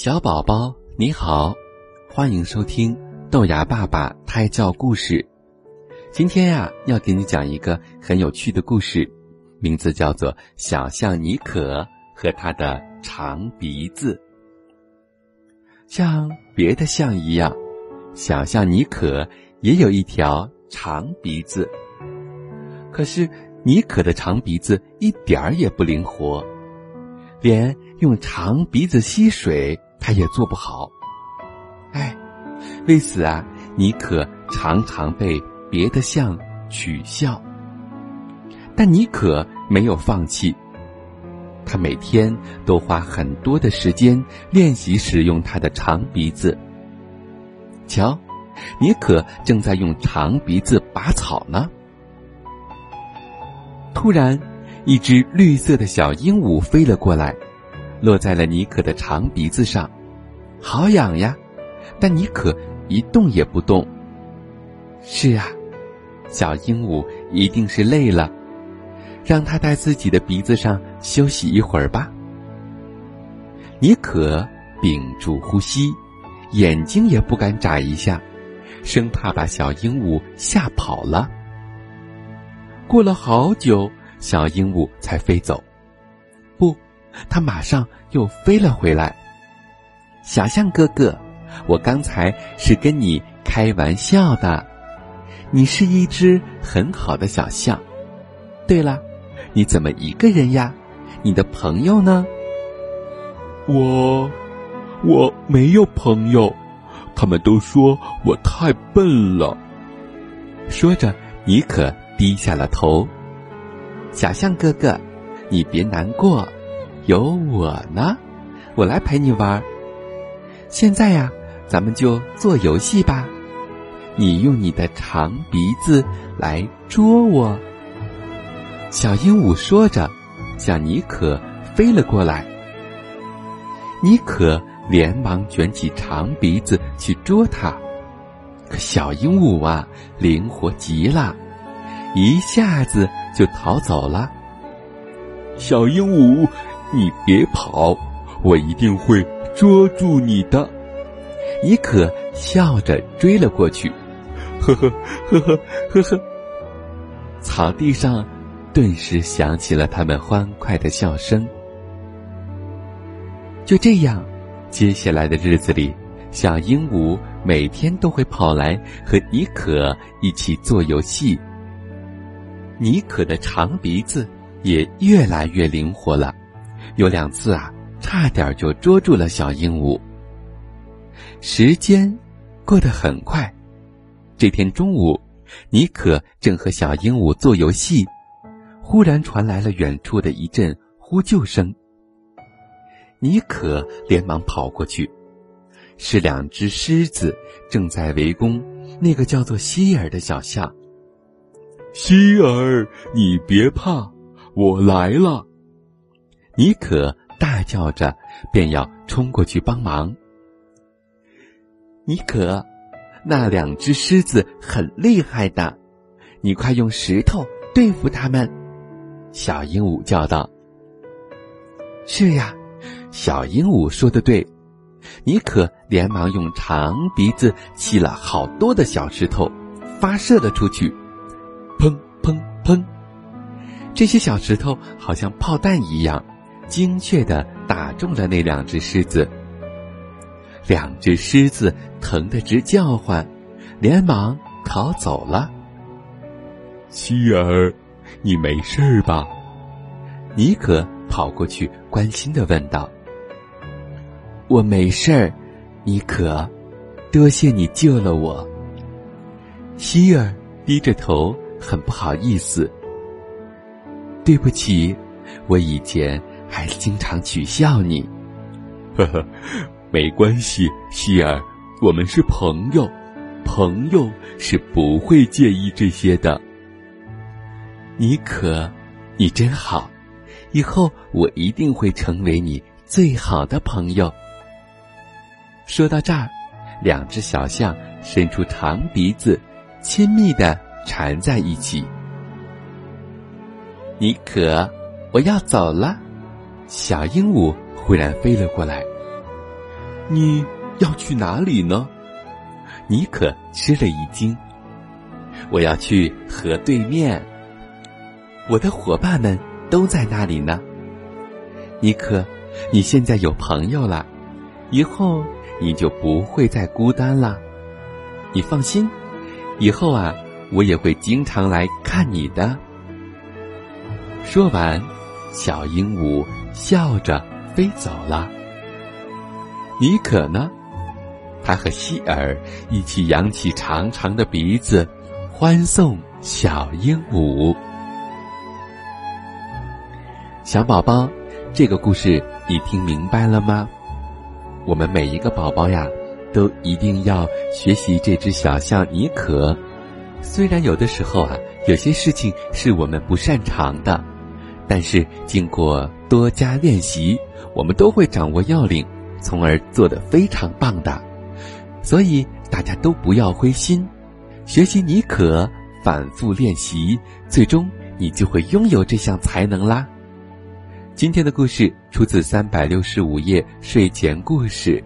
小宝宝你好，欢迎收听豆芽爸爸胎教故事。今天呀，要给你讲一个很有趣的故事，名字叫做《小象妮可和它的长鼻子》。像别的象一样，小象妮可也有一条长鼻子。可是妮可的长鼻子一点儿也不灵活，连用长鼻子吸水。他也做不好，哎，为此啊，妮可常常被别的象取笑。但妮可没有放弃，他每天都花很多的时间练习使用他的长鼻子。瞧，妮可正在用长鼻子拔草呢。突然，一只绿色的小鹦鹉飞了过来。落在了妮可的长鼻子上，好痒呀！但妮可一动也不动。是啊，小鹦鹉一定是累了，让它在自己的鼻子上休息一会儿吧。妮可屏住呼吸，眼睛也不敢眨一下，生怕把小鹦鹉吓跑了。过了好久，小鹦鹉才飞走。他马上又飞了回来。小象哥哥，我刚才是跟你开玩笑的。你是一只很好的小象。对了，你怎么一个人呀？你的朋友呢？我，我没有朋友，他们都说我太笨了。说着，妮可低下了头。小象哥哥，你别难过。有我呢，我来陪你玩。现在呀，咱们就做游戏吧。你用你的长鼻子来捉我。小鹦鹉说着，向妮可飞了过来。妮可连忙卷起长鼻子去捉它，可小鹦鹉啊，灵活极了，一下子就逃走了。小鹦鹉。你别跑，我一定会捉住你的。妮可笑着追了过去，呵呵呵呵呵呵。草地上顿时响起了他们欢快的笑声。就这样，接下来的日子里，小鹦鹉每天都会跑来和妮可一起做游戏。妮可的长鼻子也越来越灵活了。有两次啊，差点就捉住了小鹦鹉。时间过得很快，这天中午，妮可正和小鹦鹉做游戏，忽然传来了远处的一阵呼救声。妮可连忙跑过去，是两只狮子正在围攻那个叫做希尔的小象。希尔，你别怕，我来了。妮可大叫着，便要冲过去帮忙。妮可，那两只狮子很厉害的，你快用石头对付它们！小鹦鹉叫道。是呀，小鹦鹉说的对。妮可连忙用长鼻子吸了好多的小石头，发射了出去。砰砰砰！这些小石头好像炮弹一样。精确的打中了那两只狮子，两只狮子疼得直叫唤，连忙逃走了。希儿，你没事吧？妮可跑过去关心的问道。我没事儿，妮可，多谢你救了我。希儿低着头，很不好意思。对不起，我以前。还经常取笑你，呵呵，没关系，希尔，我们是朋友，朋友是不会介意这些的。妮可，你真好，以后我一定会成为你最好的朋友。说到这儿，两只小象伸出长鼻子，亲密的缠在一起。妮可，我要走了。小鹦鹉忽然飞了过来，你要去哪里呢？尼可吃了一惊。我要去河对面。我的伙伴们都在那里呢。尼克，你现在有朋友了，以后你就不会再孤单了。你放心，以后啊，我也会经常来看你的。说完，小鹦鹉笑着飞走了。尼可呢？他和希尔一起扬起长长的鼻子，欢送小鹦鹉。小宝宝，这个故事你听明白了吗？我们每一个宝宝呀，都一定要学习这只小象尼可。虽然有的时候啊，有些事情是我们不擅长的，但是经过多加练习，我们都会掌握要领。从而做得非常棒的，所以大家都不要灰心，学习你可，反复练习，最终你就会拥有这项才能啦。今天的故事出自三百六十五页睡前故事，